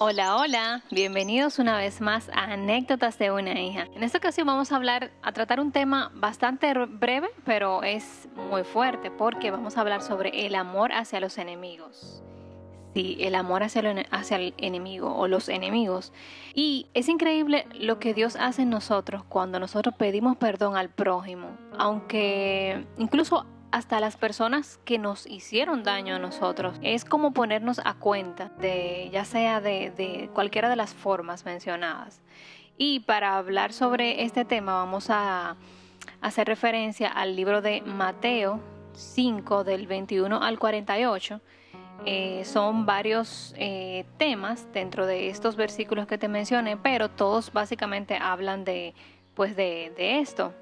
Hola, hola, bienvenidos una vez más a Anécdotas de una hija. En esta ocasión vamos a hablar, a tratar un tema bastante breve, pero es muy fuerte porque vamos a hablar sobre el amor hacia los enemigos. Sí, el amor hacia el, hacia el enemigo o los enemigos. Y es increíble lo que Dios hace en nosotros cuando nosotros pedimos perdón al prójimo, aunque incluso hasta las personas que nos hicieron daño a nosotros. Es como ponernos a cuenta de, ya sea de, cualquiera de las formas mencionadas. Y para hablar sobre este tema vamos a hacer referencia al libro de Mateo 5 del 21 al 48. Eh, son varios eh, temas dentro de estos versículos que te mencioné, pero todos básicamente hablan de, pues de, de esto.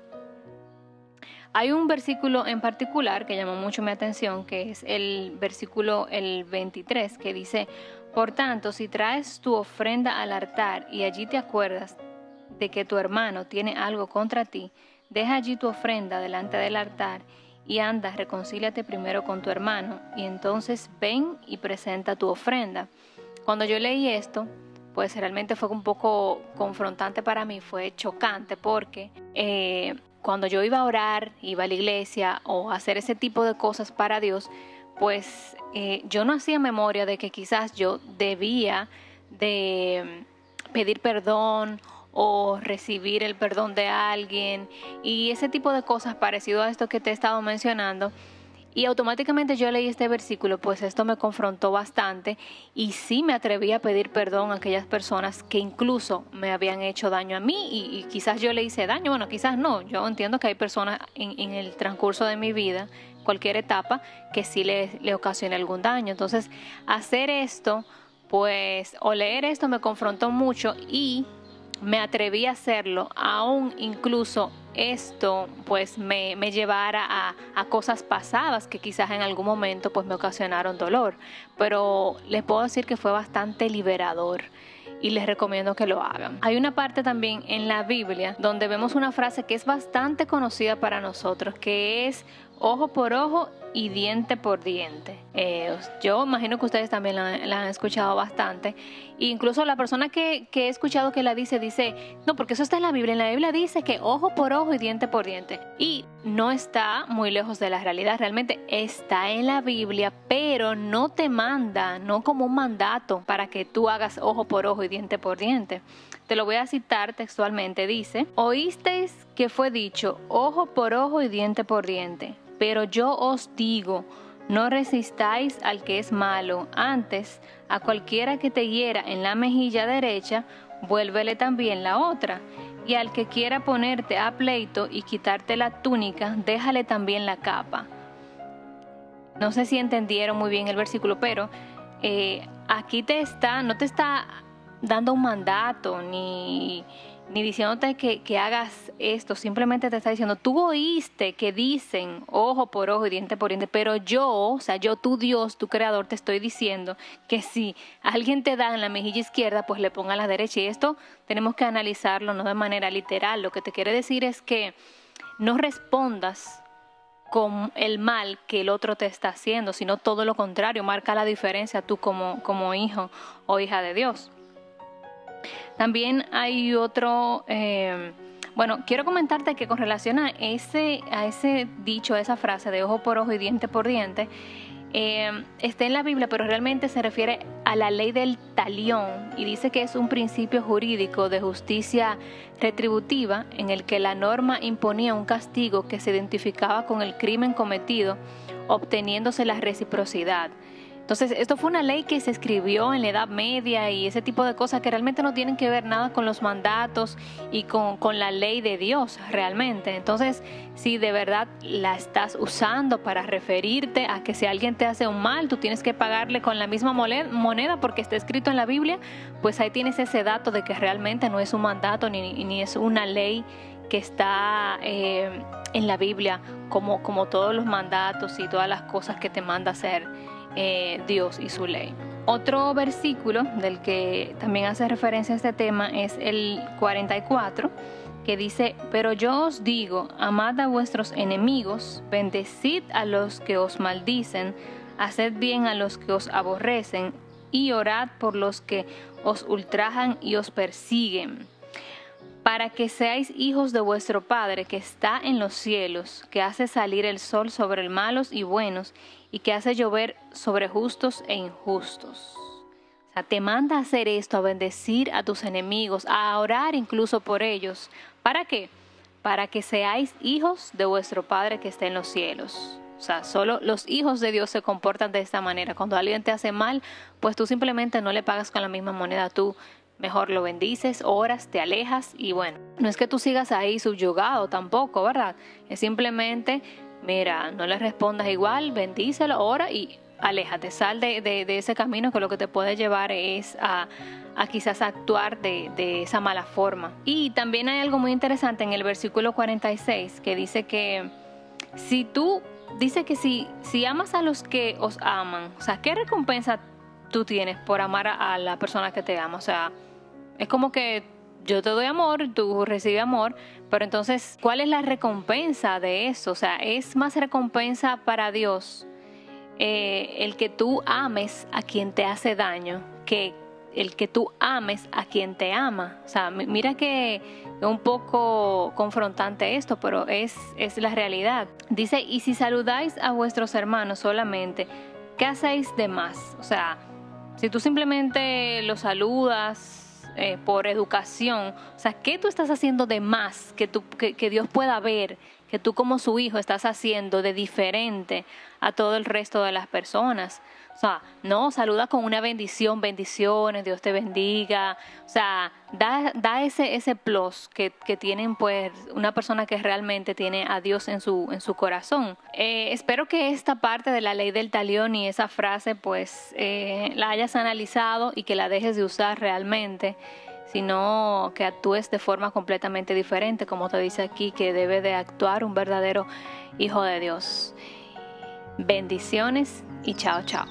Hay un versículo en particular que llamó mucho mi atención, que es el versículo el 23, que dice, por tanto, si traes tu ofrenda al altar y allí te acuerdas de que tu hermano tiene algo contra ti, deja allí tu ofrenda delante del altar y anda, reconcíliate primero con tu hermano y entonces ven y presenta tu ofrenda. Cuando yo leí esto, pues realmente fue un poco confrontante para mí, fue chocante porque eh, cuando yo iba a orar, iba a la iglesia o a hacer ese tipo de cosas para Dios, pues eh, yo no hacía memoria de que quizás yo debía de pedir perdón o recibir el perdón de alguien y ese tipo de cosas parecido a esto que te he estado mencionando y automáticamente yo leí este versículo, pues esto me confrontó bastante y sí me atreví a pedir perdón a aquellas personas que incluso me habían hecho daño a mí y, quizás yo le hice daño, bueno, quizás no, yo entiendo que hay personas en, el transcurso de mi vida, cualquier etapa, que sí le, le algún daño. Entonces, hacer esto, pues, o leer esto me confrontó mucho y me atreví a hacerlo, aún incluso esto pues me, llevara a, a, cosas pasadas que quizás en algún momento pues me ocasionaron dolor. Pero les puedo decir que fue bastante liberador y les recomiendo que lo hagan. Hay una parte también en la Biblia donde vemos una frase que es bastante conocida para nosotros, que es ojo por ojo y diente por diente. Eh, yo imagino que ustedes también la, han escuchado bastante. Incluso la persona que, que, he escuchado que la dice, dice, no, porque eso está en la Biblia. En la Biblia dice que ojo por ojo y diente por diente. Y no está muy lejos de la realidad. Realmente está en la Biblia, pero no te manda, no como un mandato para que tú hagas ojo por ojo y diente por diente. Te lo voy a citar textualmente. Dice, oísteis que fue dicho ojo por ojo y diente por diente pero yo os digo, no resistáis al que es malo, antes a cualquiera que te hiera en la mejilla derecha, vuélvele también la otra. Y al que quiera ponerte a pleito y quitarte la túnica, déjale también la capa. No sé si entendieron muy bien el versículo, pero eh, aquí te está, no te está dando un mandato ni ni diciéndote que, que, hagas esto, simplemente te está diciendo, tú oíste que dicen ojo por ojo y diente por diente, pero yo, o sea, yo, tu Dios, tu creador, te estoy diciendo que si alguien te da en la mejilla izquierda, pues le ponga a la derecha. Y esto tenemos que analizarlo no de manera literal. Lo que te quiere decir es que no respondas con el mal que el otro te está haciendo, sino todo lo contrario, marca la diferencia tú como, como hijo o hija de Dios. También hay otro, eh, bueno, quiero comentarte que con relación a ese, a ese dicho, a esa frase de ojo por ojo y diente por diente, eh, está en la Biblia, pero realmente se refiere a la ley del talión y dice que es un principio jurídico de justicia retributiva en el que la norma imponía un castigo que se identificaba con el crimen cometido, obteniéndose la reciprocidad. Entonces, esto fue una ley que se escribió en la Edad Media y ese tipo de cosas que realmente no tienen que ver nada con los mandatos y con, la ley de Dios realmente. Entonces, si de verdad la estás usando para referirte a que si alguien te hace un mal, tú tienes que pagarle con la misma moneda porque está escrito en la Biblia, pues ahí tienes ese dato de que realmente no es un mandato ni, ni es una ley que está eh, en la Biblia como, como todos los mandatos y todas las cosas que te manda hacer eh, Dios y su ley. Otro versículo del que también hace referencia a este tema es el 44, que dice, pero yo os digo, amad a vuestros enemigos, bendecid a los que os maldicen, haced bien a los que os aborrecen, y orad por los que os ultrajan y os persiguen, para que seáis hijos de vuestro Padre que está en los cielos, que hace salir el sol sobre malos y buenos, y que hace llover sobre justos e injustos. O sea, te manda a hacer esto, a bendecir a tus enemigos, a orar incluso por ellos. ¿Para qué? Para que seáis hijos de vuestro Padre que está en los cielos. O sea, solo los hijos de Dios se comportan de esta manera. Cuando alguien te hace mal, pues tú simplemente no le pagas con la misma moneda. Tú mejor lo bendices, oras, te alejas y bueno, no es que tú sigas ahí subyugado tampoco, ¿verdad? Es simplemente, mira, no le respondas igual, bendícelo, ora y aléjate, sal de, ese camino que lo que te puede llevar es a, a quizás actuar de, esa mala forma. Y también hay algo muy interesante en el versículo 46 que dice que si tú dice que si, amas a los que os aman, o sea, ¿qué recompensa tú tienes por amar a, la persona que te ama? O sea, es como que yo te doy amor, tú recibes amor, pero entonces, ¿cuál es la recompensa de eso? O sea, es más recompensa para Dios eh, el que tú ames a quien te hace daño que el que tú ames a quien te ama. O sea, mira que es un poco confrontante esto, pero es, es la realidad. Dice, y si saludáis a vuestros hermanos solamente, ¿qué hacéis de más? O sea, si tú simplemente los saludas eh, por educación, o sea, ¿qué tú estás haciendo de más que, tú, que Dios pueda ver? Que tú como su hijo estás haciendo de diferente a todo el resto de las personas. O sea, no, saluda con una bendición, bendiciones, Dios te bendiga. O sea, da, da ese, ese plus que, que, tienen pues una persona que realmente tiene a Dios en su, en su corazón. Eh, espero que esta parte de la ley del talión y esa frase pues eh, la hayas analizado y que la dejes de usar realmente sino que actúes de forma completamente diferente, como te dice aquí, que debe de actuar un verdadero hijo de Dios. Bendiciones y chao, chao.